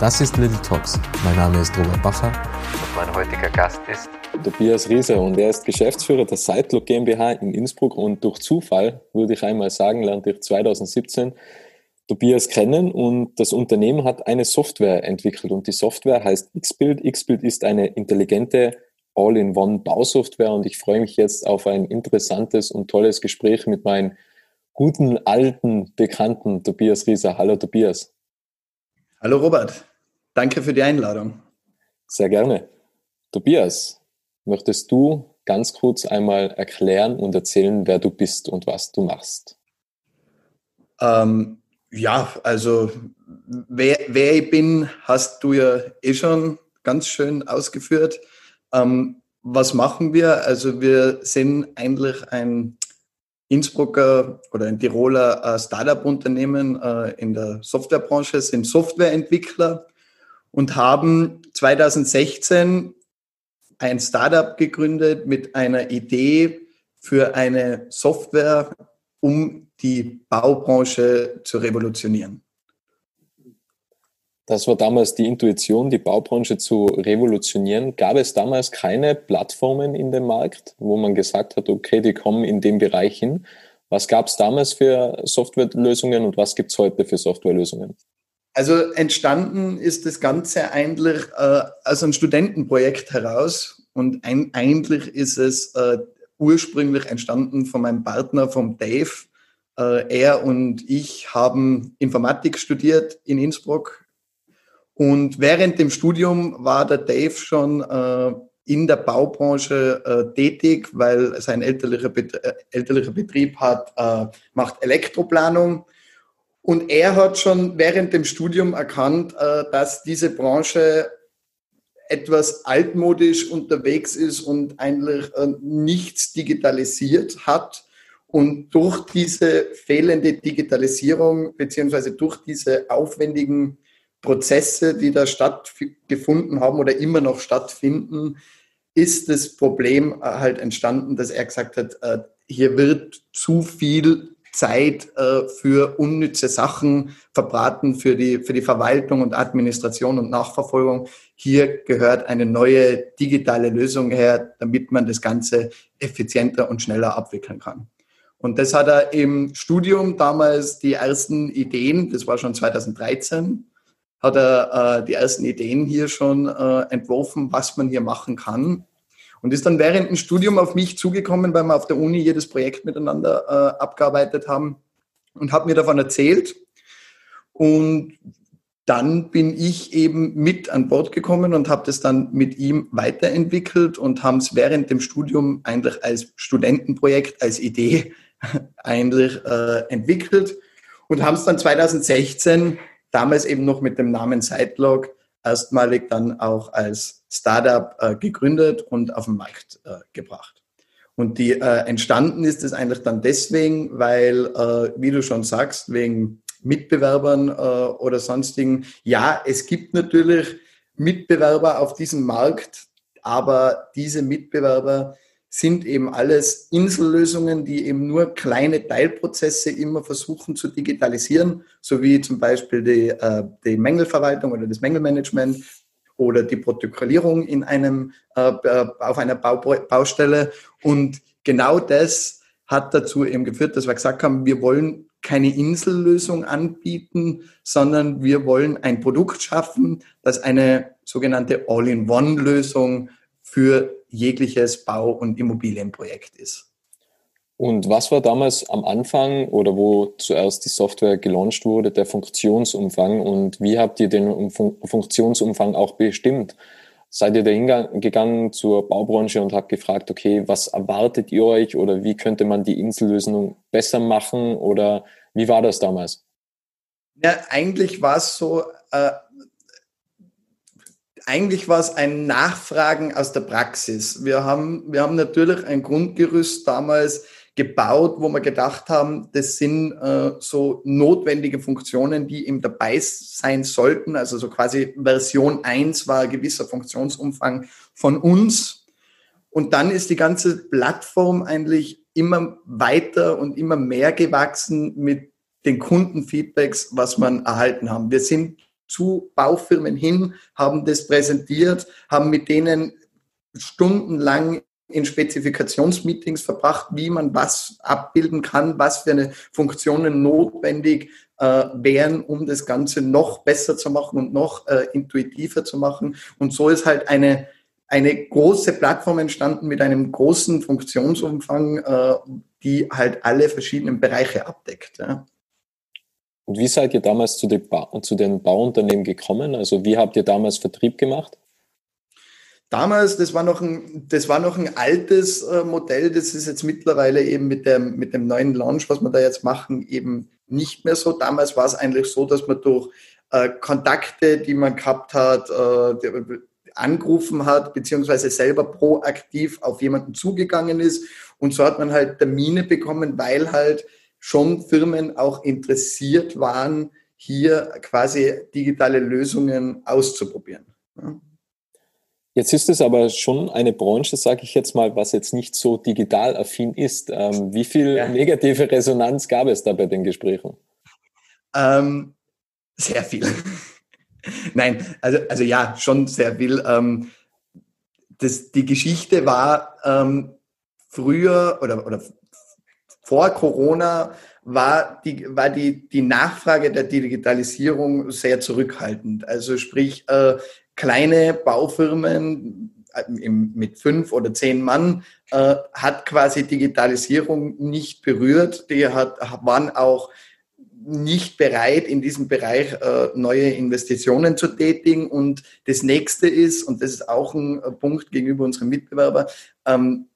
Das ist Little Talks. Mein Name ist Robert Bacher und mein heutiger Gast ist Tobias Riese und er ist Geschäftsführer der Sitelook GmbH in Innsbruck und durch Zufall, würde ich einmal sagen, lernte ich 2017 Tobias kennen und das Unternehmen hat eine Software entwickelt und die Software heißt Xbuild. Xbuild ist eine intelligente All-in-One-Bausoftware und ich freue mich jetzt auf ein interessantes und tolles Gespräch mit meinem guten, alten Bekannten Tobias Riese. Hallo Tobias. Hallo Robert, danke für die Einladung. Sehr gerne. Tobias, Möchtest du ganz kurz einmal erklären und erzählen, wer du bist und was du machst? Ähm, ja, also wer, wer, ich bin, hast du ja eh schon ganz schön ausgeführt. Ähm, was machen wir? Also wir sind eigentlich ein Innsbrucker oder ein Tiroler äh, Startup-Unternehmen äh, in der Softwarebranche, sind Softwareentwickler und haben 2016 ein Startup gegründet mit einer Idee für eine Software, um die Baubranche zu revolutionieren. Das war damals die Intuition, die Baubranche zu revolutionieren. Gab es damals keine Plattformen in dem Markt, wo man gesagt hat, okay, die kommen in dem Bereich hin? Was gab es damals für Softwarelösungen und was gibt es heute für Softwarelösungen? Also entstanden ist das Ganze eigentlich äh, aus einem Studentenprojekt heraus und ein, eigentlich ist es äh, ursprünglich entstanden von meinem Partner, vom Dave. Äh, er und ich haben Informatik studiert in Innsbruck und während dem Studium war der Dave schon äh, in der Baubranche äh, tätig, weil sein elterlicher, Bet äh, elterlicher Betrieb hat, äh, macht Elektroplanung und er hat schon während dem Studium erkannt, äh, dass diese Branche etwas altmodisch unterwegs ist und eigentlich äh, nichts digitalisiert hat. Und durch diese fehlende Digitalisierung beziehungsweise durch diese aufwendigen Prozesse, die da stattgefunden haben oder immer noch stattfinden, ist das Problem äh, halt entstanden, dass er gesagt hat, hier wird zu viel Zeit äh, für unnütze Sachen verbraten, für die, für die Verwaltung und Administration und Nachverfolgung. Hier gehört eine neue digitale Lösung her, damit man das Ganze effizienter und schneller abwickeln kann. Und das hat er im Studium damals die ersten Ideen, das war schon 2013, hat er äh, die ersten Ideen hier schon äh, entworfen, was man hier machen kann. Und ist dann während dem Studium auf mich zugekommen, weil wir auf der Uni jedes Projekt miteinander äh, abgearbeitet haben und hat mir davon erzählt. Und dann bin ich eben mit an Bord gekommen und habe das dann mit ihm weiterentwickelt und haben es während dem Studium eigentlich als Studentenprojekt, als Idee eigentlich äh, entwickelt und haben es dann 2016, damals eben noch mit dem Namen Sidelog, erstmalig dann auch als Startup äh, gegründet und auf den Markt äh, gebracht. Und die äh, entstanden ist es eigentlich dann deswegen, weil, äh, wie du schon sagst, wegen Mitbewerbern äh, oder sonstigen. Ja, es gibt natürlich Mitbewerber auf diesem Markt, aber diese Mitbewerber sind eben alles Insellösungen, die eben nur kleine Teilprozesse immer versuchen zu digitalisieren, so wie zum Beispiel die, äh, die Mängelverwaltung oder das Mängelmanagement oder die Protokollierung in einem, äh, äh, auf einer Bau, Baustelle. Und genau das hat dazu eben geführt, dass wir gesagt haben, wir wollen keine Insellösung anbieten, sondern wir wollen ein Produkt schaffen, das eine sogenannte All-in-One-Lösung für jegliches Bau- und Immobilienprojekt ist. Und was war damals am Anfang oder wo zuerst die Software gelauncht wurde, der Funktionsumfang und wie habt ihr den Funktionsumfang auch bestimmt? Seid ihr da hingegangen zur Baubranche und habt gefragt, okay, was erwartet ihr euch oder wie könnte man die Insellösung besser machen oder wie war das damals? Ja, eigentlich war es so, äh, eigentlich war es ein Nachfragen aus der Praxis. Wir haben, wir haben natürlich ein Grundgerüst damals gebaut, wo wir gedacht haben, das sind äh, so notwendige Funktionen, die ihm dabei sein sollten. Also so quasi Version 1 war ein gewisser Funktionsumfang von uns. Und dann ist die ganze Plattform eigentlich immer weiter und immer mehr gewachsen mit den Kundenfeedbacks, was man erhalten haben. Wir sind zu Baufirmen hin, haben das präsentiert, haben mit denen stundenlang in Spezifikationsmeetings verbracht, wie man was abbilden kann, was für eine Funktionen notwendig äh, wären, um das Ganze noch besser zu machen und noch äh, intuitiver zu machen. Und so ist halt eine, eine große Plattform entstanden mit einem großen Funktionsumfang, äh, die halt alle verschiedenen Bereiche abdeckt. Ja. Und wie seid ihr damals zu den, ba zu den Bauunternehmen gekommen? Also wie habt ihr damals Vertrieb gemacht? Damals, das war noch ein, das war noch ein altes äh, Modell, das ist jetzt mittlerweile eben mit dem, mit dem neuen Launch, was wir da jetzt machen, eben nicht mehr so. Damals war es eigentlich so, dass man durch äh, Kontakte, die man gehabt hat, äh, angerufen hat, beziehungsweise selber proaktiv auf jemanden zugegangen ist. Und so hat man halt Termine bekommen, weil halt schon Firmen auch interessiert waren, hier quasi digitale Lösungen auszuprobieren. Ja. Jetzt ist es aber schon eine Branche, sage ich jetzt mal, was jetzt nicht so digital affin ist. Ähm, wie viel ja. negative Resonanz gab es da bei den Gesprächen? Ähm, sehr viel. Nein, also, also ja, schon sehr viel. Ähm, das, die Geschichte war ähm, früher oder, oder vor Corona war die, war die, die Nachfrage der Digitalisierung sehr zurückhaltend. Also sprich, äh, kleine Baufirmen äh, mit fünf oder zehn Mann äh, hat quasi Digitalisierung nicht berührt. Die hat, waren auch nicht bereit, in diesem Bereich äh, neue Investitionen zu tätigen. Und das nächste ist, und das ist auch ein Punkt gegenüber unseren Mitbewerbern, ähm,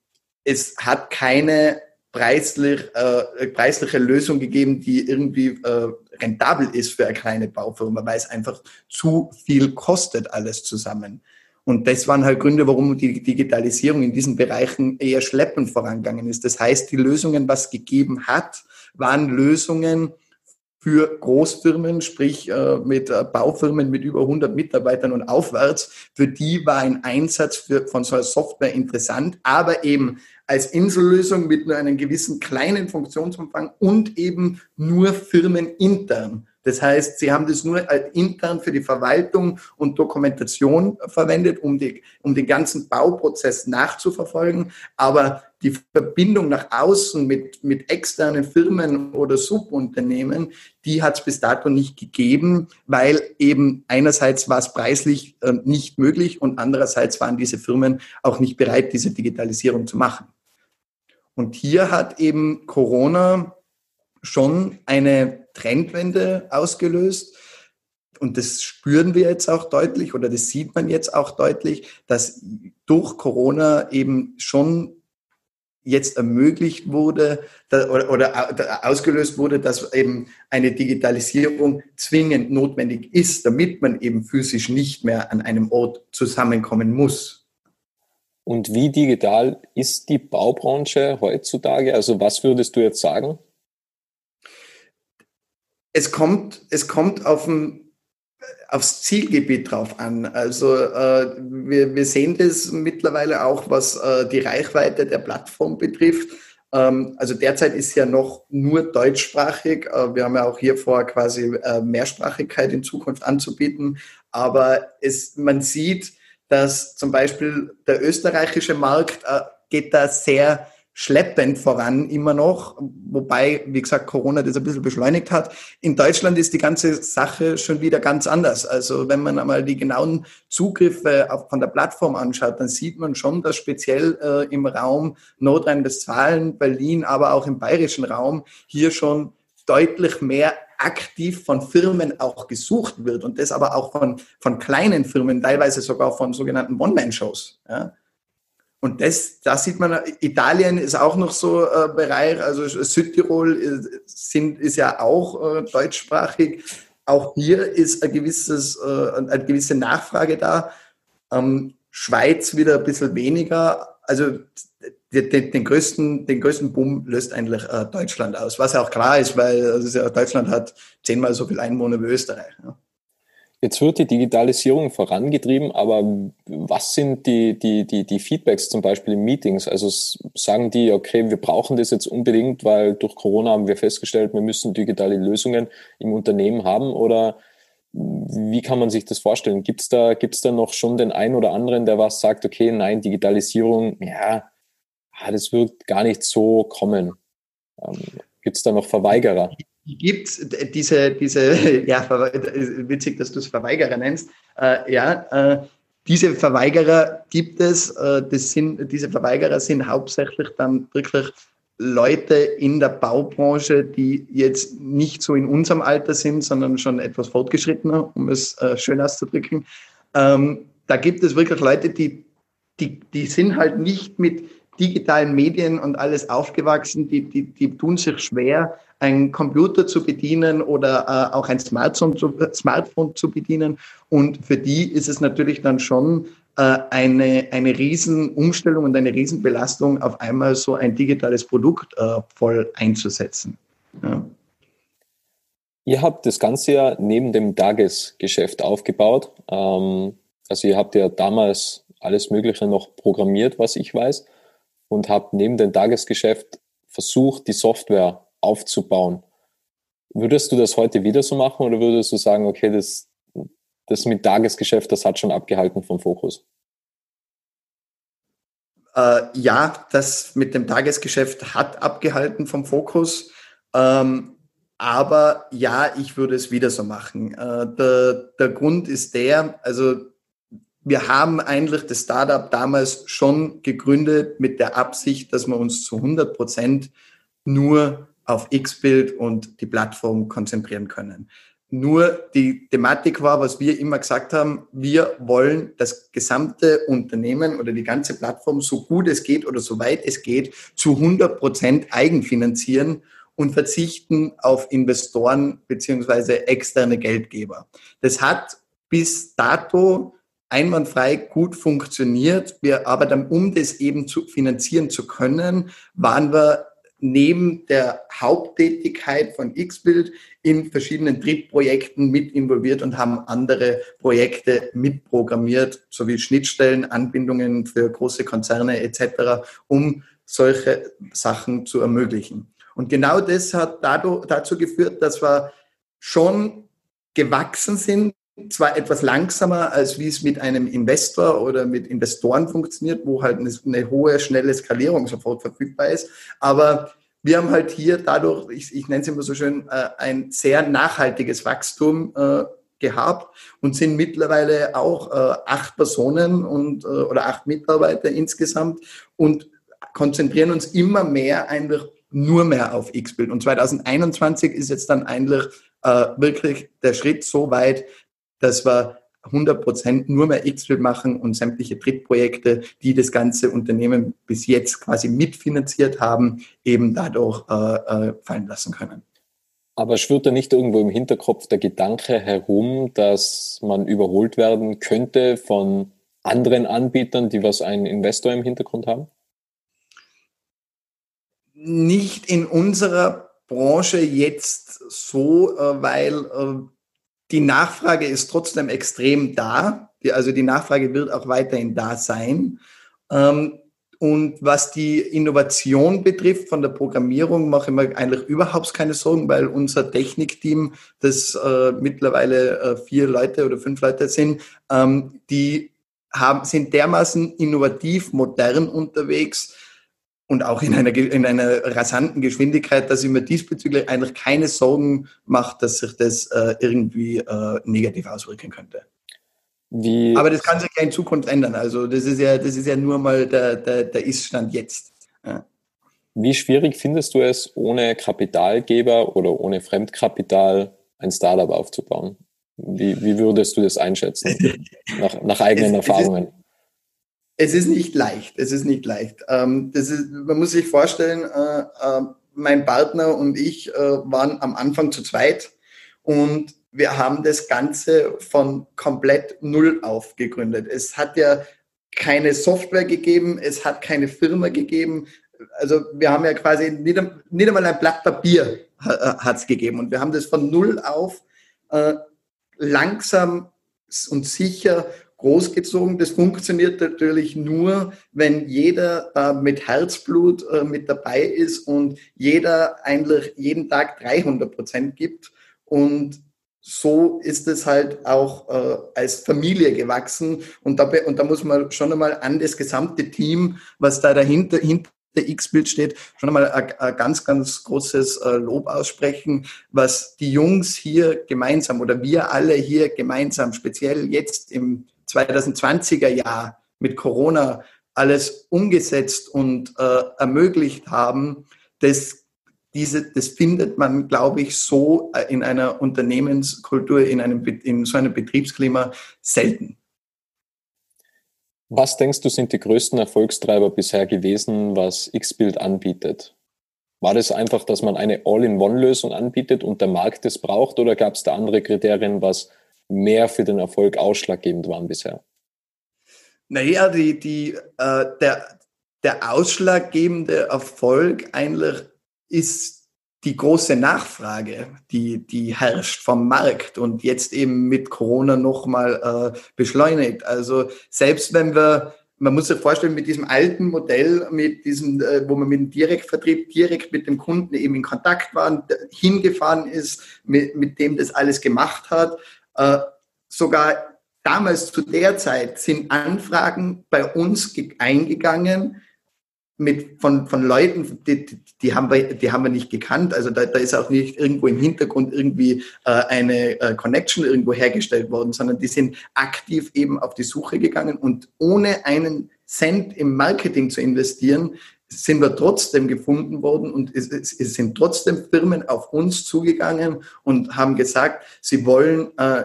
es hat keine preislich, äh, preisliche Lösung gegeben, die irgendwie äh, rentabel ist für eine kleine Baufirma, weil es einfach zu viel kostet alles zusammen. Und das waren halt Gründe, warum die Digitalisierung in diesen Bereichen eher schleppend vorangegangen ist. Das heißt, die Lösungen, was gegeben hat, waren Lösungen für Großfirmen, sprich äh, mit äh, Baufirmen mit über 100 Mitarbeitern und aufwärts. Für die war ein Einsatz für, von so einer Software interessant, aber eben als Insellösung mit nur einem gewissen kleinen Funktionsumfang und eben nur firmenintern. Das heißt, sie haben das nur intern für die Verwaltung und Dokumentation verwendet, um, die, um den ganzen Bauprozess nachzuverfolgen. Aber die Verbindung nach außen mit, mit externen Firmen oder Subunternehmen, die hat es bis dato nicht gegeben, weil eben einerseits war es preislich äh, nicht möglich und andererseits waren diese Firmen auch nicht bereit, diese Digitalisierung zu machen. Und hier hat eben Corona schon eine Trendwende ausgelöst. Und das spüren wir jetzt auch deutlich oder das sieht man jetzt auch deutlich, dass durch Corona eben schon jetzt ermöglicht wurde oder, ausgelöst wurde, dass eben eine Digitalisierung zwingend notwendig ist, damit man eben physisch nicht mehr an einem Ort zusammenkommen muss. Und wie digital ist die Baubranche heutzutage? Also was würdest du jetzt sagen? Es kommt, es kommt auf ein, aufs Zielgebiet drauf an. Also äh, wir, wir sehen das mittlerweile auch, was äh, die Reichweite der Plattform betrifft. Ähm, also derzeit ist ja noch nur deutschsprachig. Äh, wir haben ja auch hier vor, quasi äh, Mehrsprachigkeit in Zukunft anzubieten. Aber es, man sieht, dass zum Beispiel der österreichische Markt äh, geht da sehr schleppend voran immer noch, wobei, wie gesagt, Corona das ein bisschen beschleunigt hat. In Deutschland ist die ganze Sache schon wieder ganz anders. Also wenn man einmal die genauen Zugriffe von der Plattform anschaut, dann sieht man schon, dass speziell äh, im Raum Nordrhein-Westfalen, Berlin, aber auch im bayerischen Raum hier schon deutlich mehr aktiv von Firmen auch gesucht wird und das aber auch von, von kleinen Firmen, teilweise sogar von sogenannten One-Man-Shows. Ja. Und das, da sieht man, Italien ist auch noch so äh, Bereich, also Südtirol ist, sind, ist ja auch äh, deutschsprachig. Auch hier ist ein gewisses, äh, eine gewisse Nachfrage da. Ähm, Schweiz wieder ein bisschen weniger. Also den, den, größten, den größten Boom löst eigentlich äh, Deutschland aus, was ja auch klar ist, weil also Deutschland hat zehnmal so viel Einwohner wie Österreich. Ja. Jetzt wird die Digitalisierung vorangetrieben, aber was sind die, die, die, die Feedbacks zum Beispiel in Meetings? Also sagen die, okay, wir brauchen das jetzt unbedingt, weil durch Corona haben wir festgestellt, wir müssen digitale Lösungen im Unternehmen haben oder wie kann man sich das vorstellen? Gibt es da, gibt's da noch schon den einen oder anderen, der was sagt, okay, nein, Digitalisierung, ja, ah, das wird gar nicht so kommen? Ähm, Gibt es da noch Verweigerer? Gibt diese, diese, ja, witzig, dass du es Verweigerer nennst, äh, ja, äh, diese Verweigerer gibt es, äh, das sind, diese Verweigerer sind hauptsächlich dann wirklich Leute in der Baubranche, die jetzt nicht so in unserem Alter sind, sondern schon etwas fortgeschrittener, um es äh, schön auszudrücken. Ähm, da gibt es wirklich Leute, die, die, die sind halt nicht mit digitalen Medien und alles aufgewachsen, die, die, die tun sich schwer, einen Computer zu bedienen oder äh, auch ein Smartphone zu, Smartphone zu bedienen. Und für die ist es natürlich dann schon äh, eine, eine Riesenumstellung und eine Riesenbelastung, auf einmal so ein digitales Produkt äh, voll einzusetzen. Ja. Ihr habt das Ganze ja neben dem Tagesgeschäft aufgebaut. Ähm, also ihr habt ja damals alles Mögliche noch programmiert, was ich weiß und habe neben dem Tagesgeschäft versucht, die Software aufzubauen. Würdest du das heute wieder so machen oder würdest du sagen, okay, das, das mit Tagesgeschäft, das hat schon abgehalten vom Fokus? Äh, ja, das mit dem Tagesgeschäft hat abgehalten vom Fokus. Ähm, aber ja, ich würde es wieder so machen. Äh, der, der Grund ist der, also wir haben eigentlich das Startup damals schon gegründet mit der Absicht, dass wir uns zu 100 Prozent nur auf X-Bild und die Plattform konzentrieren können. Nur die Thematik war, was wir immer gesagt haben, wir wollen das gesamte Unternehmen oder die ganze Plattform so gut es geht oder so weit es geht zu 100 Prozent eigenfinanzieren und verzichten auf Investoren beziehungsweise externe Geldgeber. Das hat bis dato einwandfrei gut funktioniert. Wir aber dann, um das eben zu finanzieren zu können, waren wir neben der Haupttätigkeit von Xbuild in verschiedenen Drittprojekten mit involviert und haben andere Projekte mitprogrammiert, sowie Schnittstellen, Anbindungen für große Konzerne etc., um solche Sachen zu ermöglichen. Und genau das hat dazu geführt, dass wir schon gewachsen sind zwar etwas langsamer, als wie es mit einem Investor oder mit Investoren funktioniert, wo halt eine, eine hohe, schnelle Skalierung sofort verfügbar ist, aber wir haben halt hier dadurch, ich, ich nenne es immer so schön, äh, ein sehr nachhaltiges Wachstum äh, gehabt und sind mittlerweile auch äh, acht Personen und äh, oder acht Mitarbeiter insgesamt und konzentrieren uns immer mehr eigentlich nur mehr auf X-Bild. Und 2021 ist jetzt dann eigentlich äh, wirklich der Schritt so weit, dass wir 100 Prozent nur mehr X-Field machen und sämtliche Drittprojekte, die das ganze Unternehmen bis jetzt quasi mitfinanziert haben, eben dadurch äh, äh, fallen lassen können. Aber schwirrt da nicht irgendwo im Hinterkopf der Gedanke herum, dass man überholt werden könnte von anderen Anbietern, die was einen Investor im Hintergrund haben? Nicht in unserer Branche jetzt so, äh, weil äh, die Nachfrage ist trotzdem extrem da. Also die Nachfrage wird auch weiterhin da sein. Ähm, und was die Innovation betrifft von der Programmierung, mache ich mir eigentlich überhaupt keine Sorgen, weil unser Technikteam, das äh, mittlerweile äh, vier Leute oder fünf Leute sind, ähm, die haben, sind dermaßen innovativ, modern unterwegs, und auch in einer, in einer rasanten Geschwindigkeit, dass ich mir diesbezüglich eigentlich keine Sorgen macht, dass sich das äh, irgendwie äh, negativ auswirken könnte. Wie Aber das kann sich ja in Zukunft ändern. Also das ist ja, das ist ja nur mal der, der, der Ist-Stand jetzt. Ja. Wie schwierig findest du es, ohne Kapitalgeber oder ohne Fremdkapital ein Startup aufzubauen? Wie, wie würdest du das einschätzen, nach, nach eigenen es, Erfahrungen? Es ist, nicht leicht. Es ist nicht leicht. Ähm, das ist, man muss sich vorstellen, äh, äh, mein Partner und ich äh, waren am Anfang zu zweit und wir haben das Ganze von komplett null auf gegründet. Es hat ja keine Software gegeben, es hat keine Firma gegeben. Also wir haben ja quasi nicht, nicht einmal ein Blatt Papier hat es gegeben und wir haben das von null auf äh, langsam und sicher großgezogen. Das funktioniert natürlich nur, wenn jeder äh, mit Herzblut äh, mit dabei ist und jeder eigentlich jeden Tag 300 Prozent gibt. Und so ist es halt auch äh, als Familie gewachsen. Und da, und da muss man schon einmal an das gesamte Team, was da dahinter, hinter X-Bild steht, schon einmal ein, ganz, ganz großes äh, Lob aussprechen, was die Jungs hier gemeinsam oder wir alle hier gemeinsam, speziell jetzt im 2020er Jahr mit Corona alles umgesetzt und äh, ermöglicht haben, das, diese, das findet man, glaube ich, so äh, in einer Unternehmenskultur, in, einem, in so einem Betriebsklima selten. Was denkst du, sind die größten Erfolgstreiber bisher gewesen, was Xbuild anbietet? War das einfach, dass man eine All-in-One-Lösung anbietet und der Markt es braucht oder gab es da andere Kriterien, was mehr für den Erfolg ausschlaggebend waren bisher? Naja, die, die, äh, der, der ausschlaggebende Erfolg eigentlich ist die große Nachfrage, die, die herrscht vom Markt und jetzt eben mit Corona nochmal äh, beschleunigt. Also selbst wenn wir, man muss sich vorstellen, mit diesem alten Modell, mit diesem, äh, wo man mit dem Direktvertrieb direkt mit dem Kunden eben in Kontakt war, hingefahren ist, mit, mit dem das alles gemacht hat, äh, sogar damals zu der Zeit sind Anfragen bei uns eingegangen, mit, von, von Leuten, die, die, haben wir, die haben wir nicht gekannt. Also da, da ist auch nicht irgendwo im Hintergrund irgendwie äh, eine äh, Connection irgendwo hergestellt worden, sondern die sind aktiv eben auf die Suche gegangen und ohne einen Cent im Marketing zu investieren, sind wir trotzdem gefunden worden und es, es, es, sind trotzdem Firmen auf uns zugegangen und haben gesagt, sie wollen äh,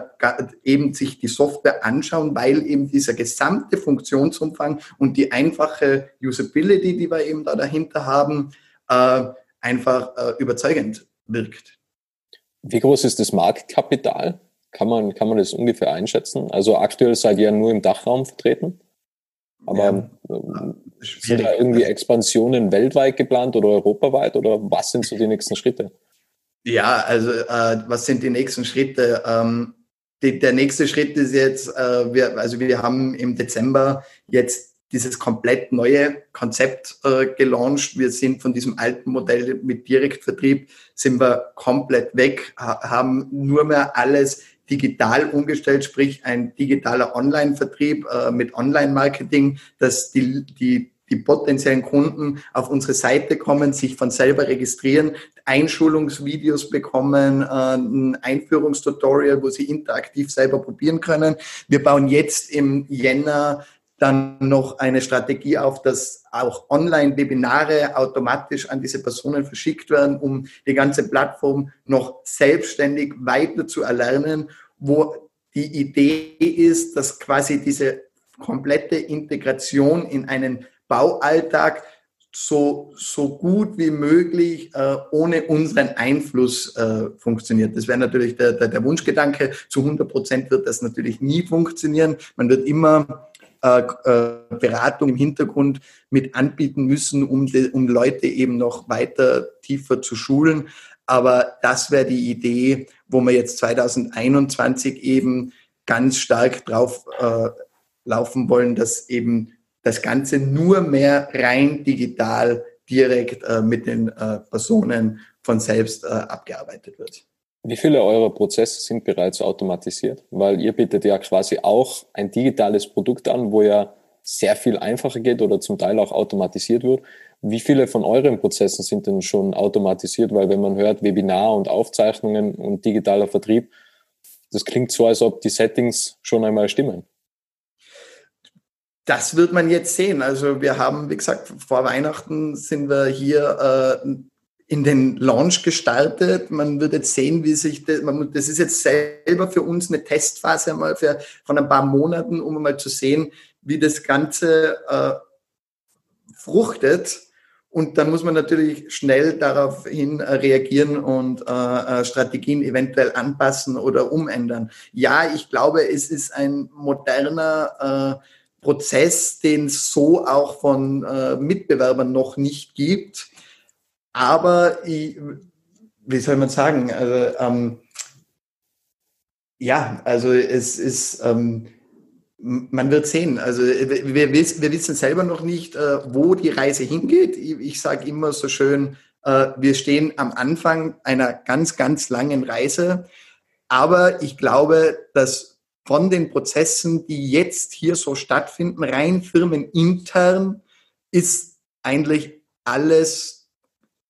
eben sich die Software anschauen, weil eben dieser gesamte Funktionsumfang und die einfache Usability, die wir eben da dahinter haben, äh, einfach äh, überzeugend wirkt. Wie groß ist das Marktkapital? Kann man, kann man das ungefähr einschätzen? Also aktuell seid ihr nur im Dachraum vertreten? Aber ja, ähm, sind da irgendwie Expansionen weltweit geplant oder europaweit oder was sind so die nächsten Schritte? Ja, also äh, was sind die nächsten Schritte? Ähm, die, der nächste Schritt ist jetzt, äh, wir, also wir haben im Dezember jetzt dieses komplett neue Konzept äh, gelauncht. Wir sind von diesem alten Modell mit Direktvertrieb, sind wir komplett weg, ha haben nur mehr alles digital umgestellt, sprich ein digitaler Online-Vertrieb äh, mit Online-Marketing, dass die, die, die potenziellen Kunden auf unsere Seite kommen, sich von selber registrieren, Einschulungsvideos bekommen, äh, ein Einführungstutorial, wo sie interaktiv selber probieren können. Wir bauen jetzt im Jänner dann noch eine Strategie auf, dass auch Online-Webinare automatisch an diese Personen verschickt werden, um die ganze Plattform noch selbstständig weiter zu erlernen, wo die Idee ist, dass quasi diese komplette Integration in einen Baualltag so, so gut wie möglich äh, ohne unseren Einfluss äh, funktioniert. Das wäre natürlich der, der, der Wunschgedanke. Zu 100 Prozent wird das natürlich nie funktionieren. Man wird immer äh, äh, Beratung im Hintergrund mit anbieten müssen, um, de, um Leute eben noch weiter tiefer zu schulen. Aber das wäre die Idee, wo wir jetzt 2021 eben ganz stark drauf äh, laufen wollen, dass eben das Ganze nur mehr rein digital direkt äh, mit den äh, Personen von selbst äh, abgearbeitet wird. Wie viele eurer Prozesse sind bereits automatisiert? Weil ihr bietet ja quasi auch ein digitales Produkt an, wo ja sehr viel einfacher geht oder zum Teil auch automatisiert wird. Wie viele von euren Prozessen sind denn schon automatisiert? Weil wenn man hört Webinar und Aufzeichnungen und digitaler Vertrieb, das klingt so, als ob die Settings schon einmal stimmen. Das wird man jetzt sehen. Also wir haben, wie gesagt, vor Weihnachten sind wir hier äh, in den Launch gestartet. Man wird jetzt sehen, wie sich das, man, das ist jetzt selber für uns eine Testphase einmal für, von ein paar Monaten, um mal zu sehen, wie das Ganze äh, fruchtet. Und dann muss man natürlich schnell daraufhin äh, reagieren und äh, äh, Strategien eventuell anpassen oder umändern. Ja, ich glaube, es ist ein moderner äh, Prozess, den es so auch von äh, Mitbewerbern noch nicht gibt. Aber ich, wie soll man sagen? Also, ähm, ja, also es ist ähm, man wird sehen. Also wir, wir, wissen selber noch nicht, äh, wo die Reise hingeht. Ich, ich sage immer so schön, äh, wir stehen am Anfang einer ganz, ganz langen Reise. Aber ich glaube, dass von den Prozessen, die jetzt hier so stattfinden, rein firmenintern, ist eigentlich alles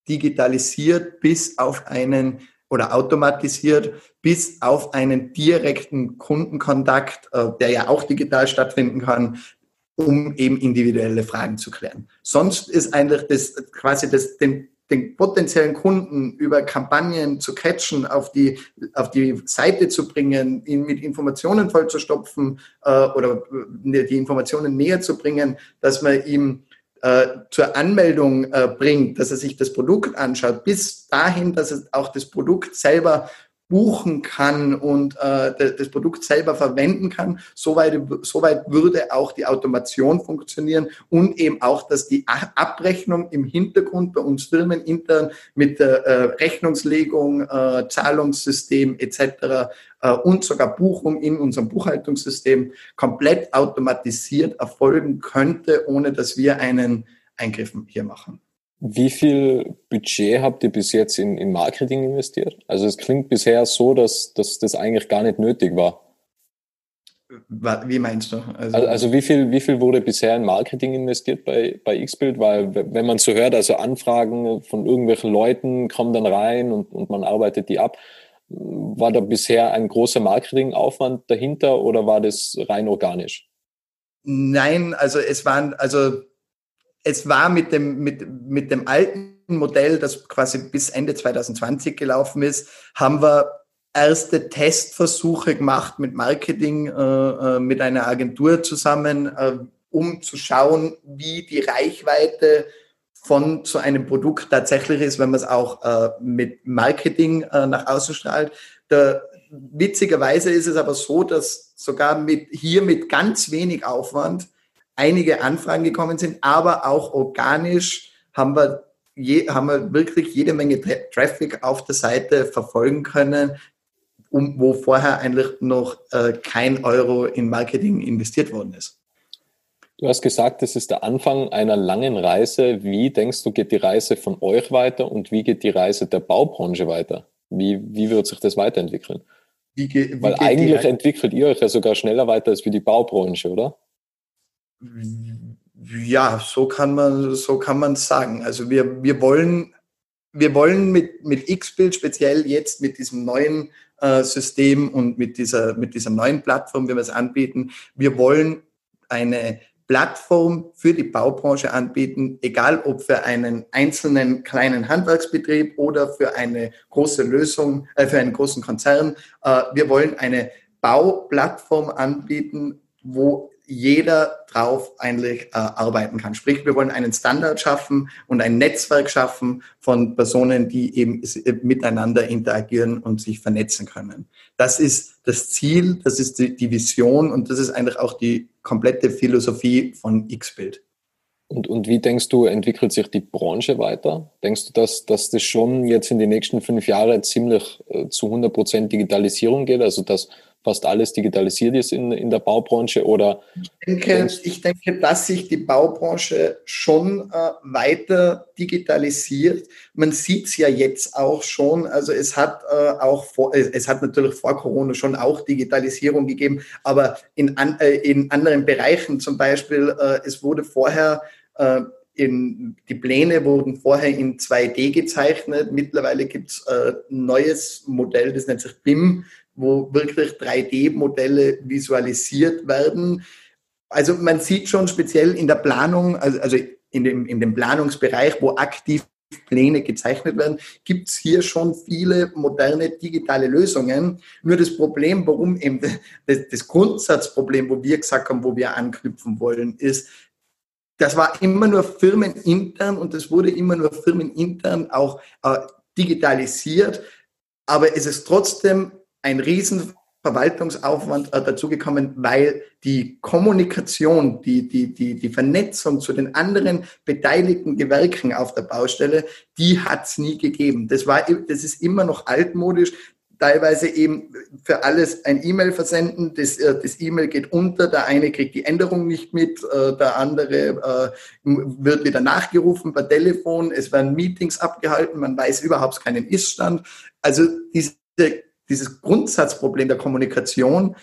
digitalisiert bis auf einen oder automatisiert bis auf einen direkten Kundenkontakt, äh, der ja auch digital stattfinden kann, um eben individuelle Fragen zu klären. Sonst ist eigentlich das quasi das, den, den potenziellen Kunden über Kampagnen zu catchen, auf die, auf die Seite zu bringen, ihn mit Informationen vollzustopfen äh, oder äh, die Informationen näher zu bringen, dass man ihm äh, zur Anmeldung äh, bringt, dass er sich das Produkt anschaut, bis dahin, dass er auch das Produkt selber buchen kann und äh, das Produkt selber verwenden kann. Soweit, soweit würde auch die Automation funktionieren und eben auch, dass die Abrechnung im Hintergrund bei uns Firmen intern mit der äh, Rechnungslegung, äh, Zahlungssystem etc. Äh, und sogar Buchung in unserem Buchhaltungssystem komplett automatisiert erfolgen könnte, ohne dass wir einen Eingriff hier machen. Wie viel Budget habt ihr bis jetzt in, in Marketing investiert? Also es klingt bisher so, dass, dass das eigentlich gar nicht nötig war. Wie meinst du? Also, also, wie, viel, wie viel wurde bisher in Marketing investiert bei, bei Xbuild? Weil wenn man so hört, also Anfragen von irgendwelchen Leuten kommen dann rein und, und man arbeitet die ab. War da bisher ein großer Marketingaufwand dahinter oder war das rein organisch? Nein, also es waren, also es war mit dem, mit, mit dem alten Modell, das quasi bis Ende 2020 gelaufen ist, haben wir erste Testversuche gemacht mit Marketing, äh, äh, mit einer Agentur zusammen, äh, um zu schauen, wie die Reichweite von so einem Produkt tatsächlich ist, wenn man es auch äh, mit Marketing äh, nach außen strahlt. Da, witzigerweise ist es aber so, dass sogar mit, hier mit ganz wenig Aufwand einige Anfragen gekommen sind, aber auch organisch haben wir, je, haben wir wirklich jede Menge Tra Traffic auf der Seite verfolgen können, um, wo vorher eigentlich noch äh, kein Euro in Marketing investiert worden ist. Du hast gesagt, das ist der Anfang einer langen Reise. Wie denkst du, geht die Reise von euch weiter und wie geht die Reise der Baubranche weiter? Wie, wie wird sich das weiterentwickeln? Wie wie Weil eigentlich entwickelt ihr euch ja sogar schneller weiter als wie die Baubranche, oder? Ja, so kann man, so kann man sagen. Also wir, wir wollen, wir wollen mit, mit X-Bild speziell jetzt mit diesem neuen äh, System und mit dieser, mit dieser neuen Plattform, wie wir es anbieten, wir wollen eine Plattform für die Baubranche anbieten, egal ob für einen einzelnen kleinen Handwerksbetrieb oder für eine große Lösung, äh, für einen großen Konzern. Äh, wir wollen eine Bauplattform anbieten, wo jeder drauf eigentlich äh, arbeiten kann. Sprich, wir wollen einen Standard schaffen und ein Netzwerk schaffen von Personen, die eben äh, miteinander interagieren und sich vernetzen können. Das ist das Ziel, das ist die, die Vision und das ist eigentlich auch die komplette Philosophie von X-Bild. Und, und wie denkst du, entwickelt sich die Branche weiter? Denkst du, dass, dass das schon jetzt in den nächsten fünf Jahren ziemlich äh, zu 100 Prozent Digitalisierung geht? Also, dass fast alles digitalisiert ist in, in der Baubranche? Oder ich denke, ich denke, dass sich die Baubranche schon äh, weiter digitalisiert. Man sieht es ja jetzt auch schon. Also es hat äh, auch vor, es hat natürlich vor Corona schon auch Digitalisierung gegeben, aber in, an, äh, in anderen Bereichen zum Beispiel, äh, es wurde vorher äh, in, die Pläne wurden vorher in 2D gezeichnet. Mittlerweile gibt es äh, ein neues Modell, das nennt sich BIM, wo wirklich 3D-Modelle visualisiert werden. Also man sieht schon speziell in der Planung, also, also in, dem, in dem Planungsbereich, wo aktiv Pläne gezeichnet werden, gibt es hier schon viele moderne digitale Lösungen. Nur das Problem, warum eben das, das Grundsatzproblem, wo wir gesagt haben, wo wir anknüpfen wollen, ist, das war immer nur firmenintern und das wurde immer nur firmenintern auch äh, digitalisiert. Aber es ist trotzdem ein riesen Verwaltungsaufwand äh, dazugekommen, weil die Kommunikation, die, die, die, die Vernetzung zu den anderen beteiligten Gewerken auf der Baustelle, die hat es nie gegeben. Das, war, das ist immer noch altmodisch. Teilweise eben für alles ein E-Mail versenden, das, äh, das E-Mail geht unter, der eine kriegt die Änderung nicht mit, äh, der andere wird wieder nachgerufen per Telefon, es werden Meetings abgehalten, man weiß überhaupt keinen Iststand. Also diese dieses Grundsatzproblem der Kommunikation,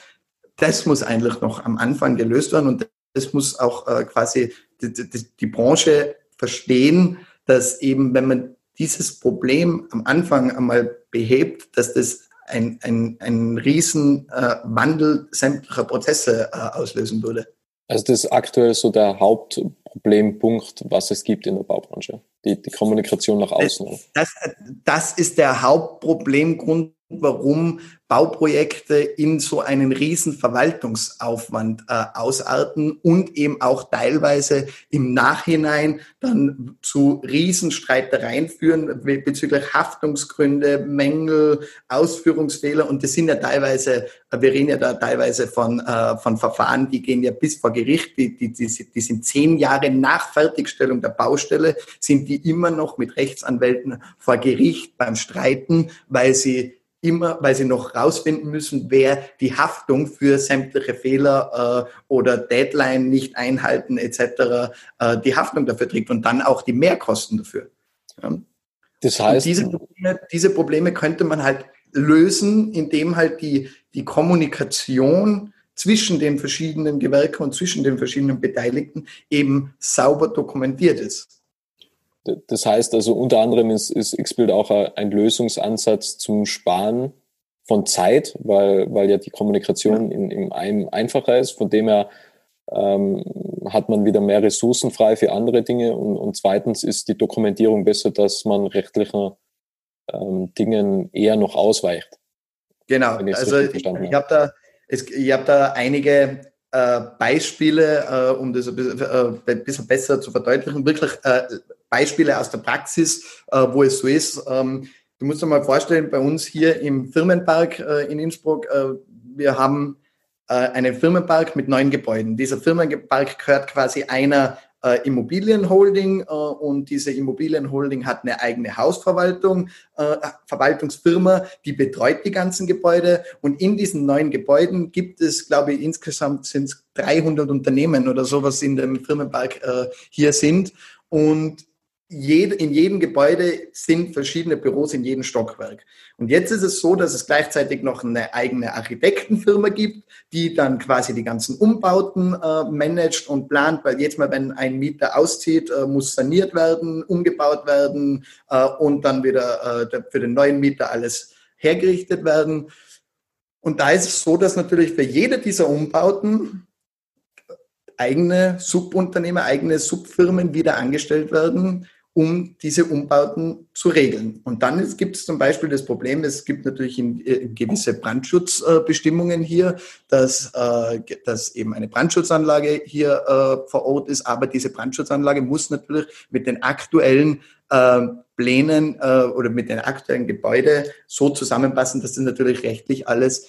das muss eigentlich noch am Anfang gelöst werden und das muss auch äh, quasi die, die, die, Branche verstehen, dass eben, wenn man dieses Problem am Anfang einmal behebt, dass das ein, ein, ein riesen äh, sämtlicher Prozesse äh, auslösen würde. Also das ist aktuell so der Hauptproblempunkt, was es gibt in der Baubranche, die, die Kommunikation nach außen. Das, das ist der Hauptproblemgrund warum Bauprojekte in so einen riesen Verwaltungsaufwand äh, ausarten und eben auch teilweise im Nachhinein dann zu Riesenstreitereien führen bezüglich Haftungsgründe, Mängel, Ausführungsfehler. Und das sind ja teilweise, wir reden ja da teilweise von, äh, von Verfahren, die gehen ja bis vor Gericht, die, die, die, die sind zehn Jahre nach Fertigstellung der Baustelle, sind die immer noch mit Rechtsanwälten vor Gericht beim Streiten, weil sie immer, weil sie noch rausfinden müssen, wer die Haftung für sämtliche Fehler äh, oder Deadline nicht einhalten etc. Äh, die Haftung dafür trägt und dann auch die Mehrkosten dafür. Ja. Das heißt, diese Probleme, diese Probleme könnte man halt lösen, indem halt die, die Kommunikation zwischen den verschiedenen Gewerken und zwischen den verschiedenen Beteiligten eben sauber dokumentiert ist. Das heißt also unter anderem ist, ist Xbuild auch ein Lösungsansatz zum Sparen von Zeit, weil, weil ja die Kommunikation in, in einem einfacher ist. Von dem her ähm, hat man wieder mehr Ressourcen frei für andere Dinge. Und, und zweitens ist die Dokumentierung besser, dass man rechtlichen ähm, Dingen eher noch ausweicht. Genau, also ich, ich habe da, hab da einige äh, Beispiele, äh, um das ein bisschen, äh, ein bisschen, besser zu verdeutlichen, wirklich äh, Beispiele aus der Praxis, äh, wo es so ist. Ähm, du musst dir mal vorstellen, bei uns hier im Firmenpark äh, in Innsbruck, wir haben einen Firmenpark mit neun Gebäuden. Dieser Firmenpark gehört quasi einer äh, Immobilienholding äh, und diese Immobilienholding hat eine eigene Hausverwaltung, äh, Verwaltungsfirma, die betreut die ganzen Gebäude und in diesen neuen Gebäuden gibt es, glaube ich, insgesamt sind es 300 Unternehmen oder sowas in dem Firmenpark äh, hier sind und jed, in jedem Gebäude sind verschiedene Büros in jedem Stockwerk. Und jetzt ist es so, dass es gleichzeitig noch eine eigene Architektenfirma gibt, die dann quasi die ganzen Umbauten äh, managt und plant, weil jetzt mal, wenn ein Mieter auszieht, äh, muss saniert werden, umgebaut werden äh, und dann wieder äh, für den neuen Mieter alles hergerichtet werden. Und da ist es so, dass natürlich für jede dieser Umbauten eigene Subunternehmer, eigene Subfirmen wieder angestellt werden, um diese Umbauten zu regeln. Und dann gibt es zum Beispiel das Problem, es gibt natürlich in, in äh, gewisse Brandschutzbestimmungen hier, dass, äh, dass eben eine Brandschutzanlage hier äh, vor Ort ist, aber diese Brandschutzanlage muss natürlich mit den aktuellen äh, Plänen äh, oder mit den aktuellen Gebäuden so zusammenpassen, dass das natürlich rechtlich alles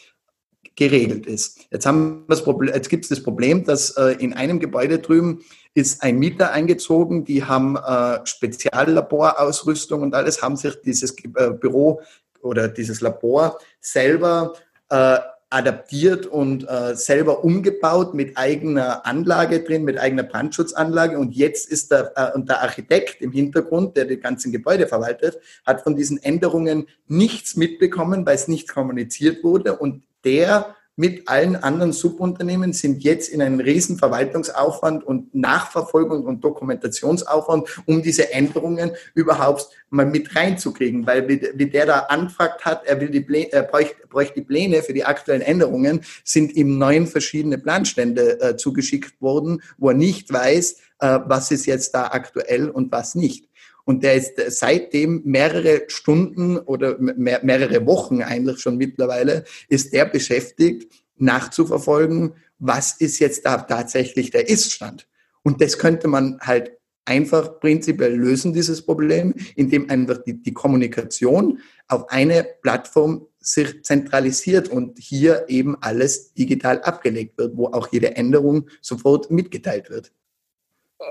geregelt ist. Jetzt, haben wir das Problem, jetzt gibt es das Problem, dass äh, in einem Gebäude drüben ist ein Mieter eingezogen, die haben äh, Speziallaborausrüstung und alles, haben sich dieses äh, Büro oder dieses Labor selber äh, adaptiert und äh, selber umgebaut mit eigener Anlage drin, mit eigener Brandschutzanlage. Und jetzt ist der, äh, und der Architekt im Hintergrund, der die ganzen Gebäude verwaltet, hat von diesen Änderungen nichts mitbekommen, weil es nicht kommuniziert wurde. Und der mit allen anderen Subunternehmen sind jetzt in einen riesen Verwaltungsaufwand und Nachverfolgung und Dokumentationsaufwand, um diese Änderungen überhaupt mal mit reinzukriegen. Weil wie, der da anfragt hat, er will die Pläne, er bräuchte, bräuchte die Pläne für die aktuellen Änderungen, sind ihm neun verschiedene Planstände äh, zugeschickt worden, wo er nicht weiß, äh, was ist jetzt da aktuell und was nicht. Und der ist seitdem mehrere Stunden oder mehr, mehrere Wochen eigentlich schon mittlerweile, ist der beschäftigt, nachzuverfolgen, was ist jetzt da tatsächlich der Iststand. Und das könnte man halt einfach prinzipiell lösen, dieses Problem, indem einfach die, die Kommunikation auf eine Plattform sich zentralisiert und hier eben alles digital abgelegt wird, wo auch jede Änderung sofort mitgeteilt wird.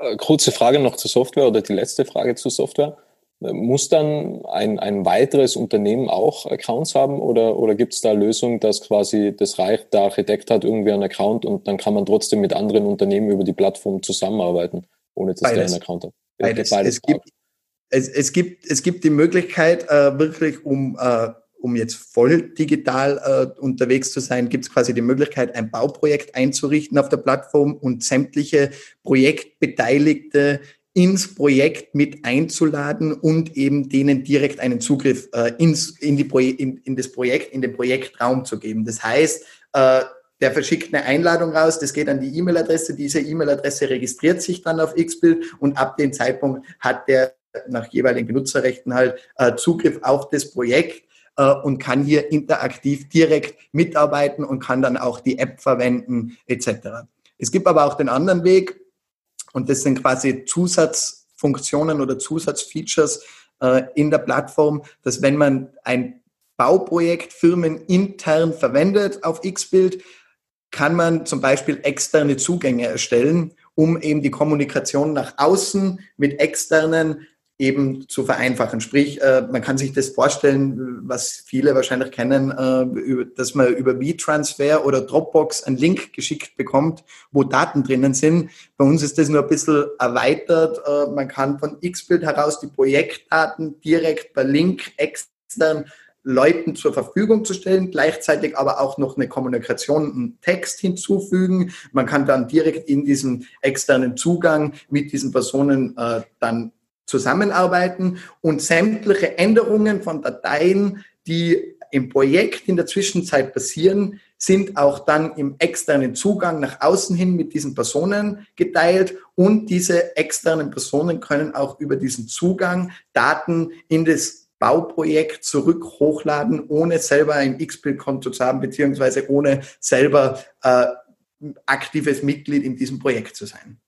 Äh, kurze Frage noch zur Software oder die letzte Frage zur Software. Muss dann ein, ein weiteres Unternehmen auch Accounts haben oder, oder gibt es da Lösungen, dass quasi das reicht, der Architekt hat irgendwie einen Account und dann kann man trotzdem mit anderen Unternehmen über die Plattform zusammenarbeiten, ohne dass Beides. der einen Account hat? Beides. Beides. Es, gibt, es, es, gibt, es gibt die Möglichkeit, äh, wirklich um äh, um jetzt voll digital äh, unterwegs zu sein, gibt es quasi die Möglichkeit, ein Bauprojekt einzurichten auf der Plattform und sämtliche Projektbeteiligte ins Projekt mit einzuladen und eben denen direkt einen Zugriff äh, ins, in, die in, in das Projekt, in den Projektraum zu geben. Das heißt, äh, der verschickt eine Einladung raus, das geht an die E-Mail-Adresse, diese E-Mail-Adresse registriert sich dann auf Xbild und ab dem Zeitpunkt hat der nach jeweiligen Benutzerrechten halt äh, Zugriff auf das Projekt äh, und kann hier interaktiv direkt mitarbeiten und kann dann auch die App verwenden etc. Es gibt aber auch den anderen Weg und das sind quasi Zusatzfunktionen oder Zusatzfeatures äh, in der Plattform, dass wenn man ein Bauprojekt firmenintern verwendet auf Xbild, kann man zum Beispiel externe Zugänge erstellen, um eben die Kommunikation nach außen mit externen eben zu vereinfachen. Sprich, äh, man kann sich das vorstellen, was viele wahrscheinlich kennen, äh, dass man über V-Transfer oder Dropbox einen Link geschickt bekommt, wo Daten drinnen sind. Bei uns ist das nur ein bisschen erweitert. Äh, man kann von Xbild heraus die Projektdaten direkt per Link extern Leuten zur Verfügung zu stellen, gleichzeitig aber auch noch eine Kommunikation, einen Text hinzufügen. Man kann dann direkt in diesem externen Zugang mit diesen Personen äh, dann zusammenarbeiten und sämtliche Änderungen von Dateien, die im Projekt in der Zwischenzeit passieren, sind auch dann im externen Zugang nach außen hin mit diesen Personen geteilt und diese externen Personen können auch über diesen Zugang Daten in das Bauprojekt zurück hochladen, ohne selber ein X-Bild-Konto zu haben, beziehungsweise ohne selber äh, aktives Mitglied in diesem Projekt zu sein.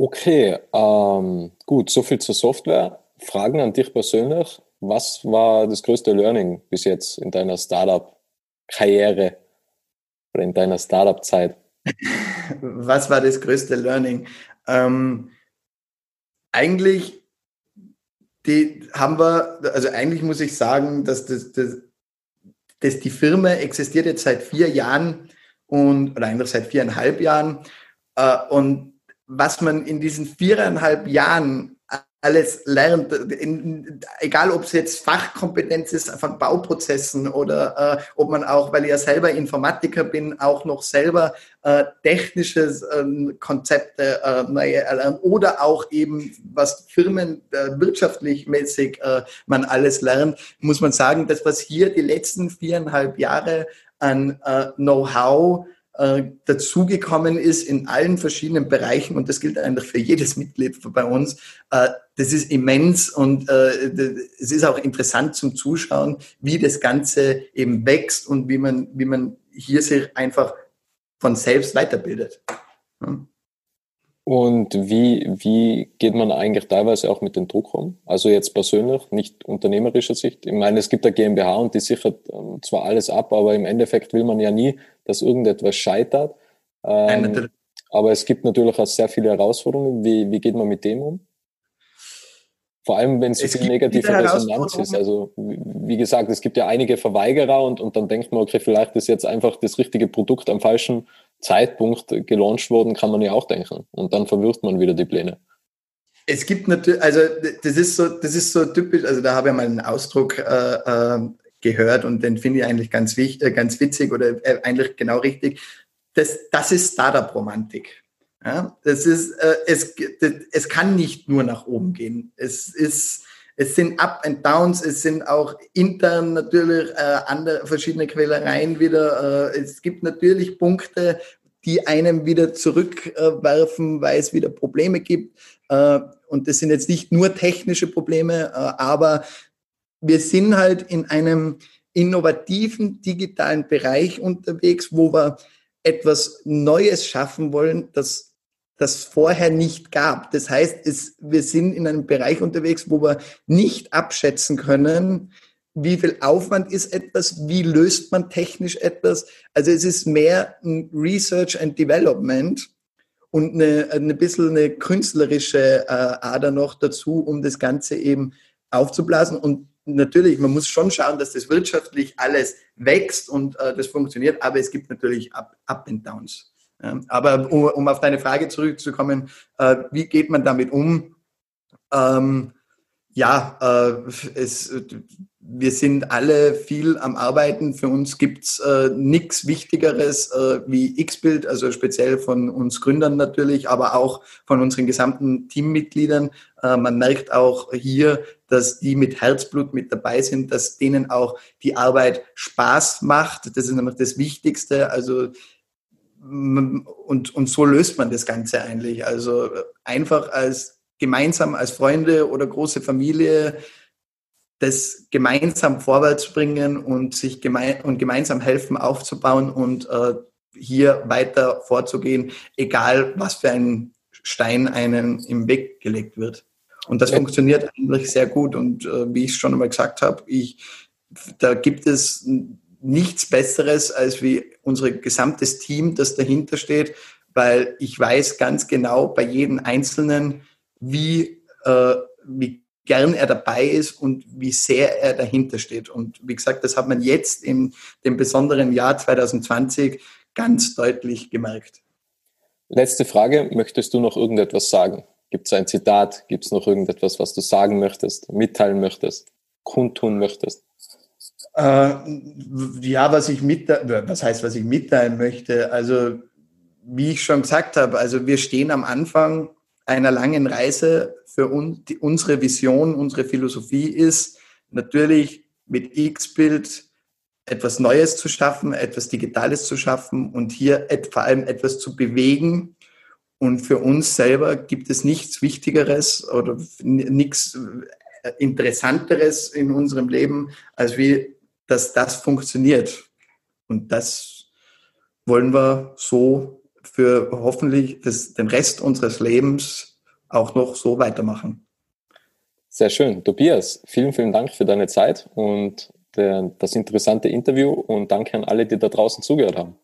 Okay, ähm, gut, soviel zur Software. Fragen an dich persönlich. Was war das größte Learning bis jetzt in deiner Startup-Karriere oder in deiner Startup-Zeit? Was war das größte Learning? Ähm, eigentlich die haben wir, also eigentlich muss ich sagen, dass, das, das, dass die Firma existiert jetzt seit vier Jahren und oder eigentlich seit viereinhalb Jahren äh, und was man in diesen viereinhalb Jahren alles lernt, in, egal ob es jetzt Fachkompetenz ist von Bauprozessen oder äh, ob man auch, weil ich ja selber Informatiker bin, auch noch selber äh, technische äh, Konzepte äh, neue erlernt oder auch eben was Firmen äh, wirtschaftlich mäßig äh, man alles lernt, muss man sagen, das was hier die letzten viereinhalb Jahre an äh, Know-how äh, dazugekommen ist in allen verschiedenen Bereichen und das gilt eigentlich für jedes Mitglied bei uns. Äh, das ist immens und äh, es ist auch interessant zum Zuschauen, wie das Ganze eben wächst und wie man, wie man hier sich einfach von selbst weiterbildet. Ja. Und wie, wie geht man eigentlich teilweise auch mit dem Druck um? Also jetzt persönlich, nicht unternehmerischer Sicht. Ich meine, es gibt eine GmbH und die sichert ähm, zwar alles ab, aber im Endeffekt will man ja nie, dass irgendetwas scheitert. Ähm, aber es gibt natürlich auch sehr viele Herausforderungen. Wie, wie geht man mit dem um? Vor allem, wenn es so viel negative Resonanz ist. Also, wie gesagt, es gibt ja einige Verweigerer und, und dann denkt man, okay, vielleicht ist jetzt einfach das richtige Produkt am falschen Zeitpunkt gelauncht worden, kann man ja auch denken. Und dann verwirrt man wieder die Pläne. Es gibt natürlich, also das ist so, das ist so typisch, also da habe ich mal einen Ausdruck äh, äh, gehört und den finde ich eigentlich ganz, wichtig, äh, ganz witzig oder äh, eigentlich genau richtig. Das, das ist Startup-Romantik. Ja, das ist, äh, es, es kann nicht nur nach oben gehen. Es ist, es sind Up and Downs, es sind auch intern natürlich äh, andere verschiedene Quälereien wieder. Äh, es gibt natürlich Punkte, die einem wieder zurückwerfen, weil es wieder Probleme gibt. Äh, und das sind jetzt nicht nur technische Probleme, äh, aber wir sind halt in einem innovativen digitalen Bereich unterwegs, wo wir etwas Neues schaffen wollen, das das vorher nicht gab. Das heißt, es, wir sind in einem Bereich unterwegs, wo wir nicht abschätzen können, wie viel Aufwand ist etwas, wie löst man technisch etwas. Also es ist mehr ein Research and Development und eine, eine bisschen eine künstlerische äh, Ader noch dazu, um das Ganze eben aufzublasen. Und natürlich, man muss schon schauen, dass das wirtschaftlich alles wächst und äh, das funktioniert, aber es gibt natürlich Up, Up and Downs. Aber um, um, auf deine Frage zurückzukommen, äh, wie geht man damit um? Ähm, ja, äh, es, wir sind alle viel am Arbeiten. Für uns gibt's äh, nichts Wichtigeres äh, wie X-Bild, also speziell von uns Gründern natürlich, aber auch von unseren gesamten Teammitgliedern. Äh, man merkt auch hier, dass die mit Herzblut mit dabei sind, dass denen auch die Arbeit Spaß macht. Das ist nämlich das Wichtigste. Also und, und so löst man das Ganze eigentlich. Also einfach als gemeinsam als Freunde oder große Familie das gemeinsam vorwärts bringen und sich gemein und gemeinsam helfen aufzubauen und äh, hier weiter vorzugehen, egal was für ein Stein einen im Weg gelegt wird. Und das ja. funktioniert eigentlich sehr gut. Und äh, wie ich schon einmal gesagt habe, ich, da gibt es nichts Besseres als wie unser gesamtes Team, das dahinter steht, weil ich weiß ganz genau bei jedem Einzelnen, wie, äh, wie gern er dabei ist und wie sehr er dahinter steht. Und wie gesagt, das hat man jetzt in dem besonderen Jahr 2020 ganz deutlich gemerkt. Letzte Frage, möchtest du noch irgendetwas sagen? Gibt es ein Zitat? Gibt es noch irgendetwas, was du sagen möchtest, mitteilen möchtest, kundtun möchtest? Äh, ja, was ich mitteilen, was heißt, was ich mitteilen möchte? Also, wie ich schon gesagt habe, also wir stehen am Anfang einer langen Reise für uns, die, unsere Vision, unsere Philosophie ist natürlich mit X-Bild etwas Neues zu schaffen, etwas Digitales zu schaffen und hier vor allem etwas zu bewegen. Und für uns selber gibt es nichts Wichtigeres oder nichts Interessanteres in unserem Leben, als wie, dass das funktioniert. Und das wollen wir so für hoffentlich das, den Rest unseres Lebens auch noch so weitermachen. Sehr schön. Tobias, vielen, vielen Dank für deine Zeit und der, das interessante Interview und danke an alle, die da draußen zugehört haben.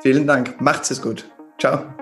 Vielen Dank. Macht's es gut. Ciao.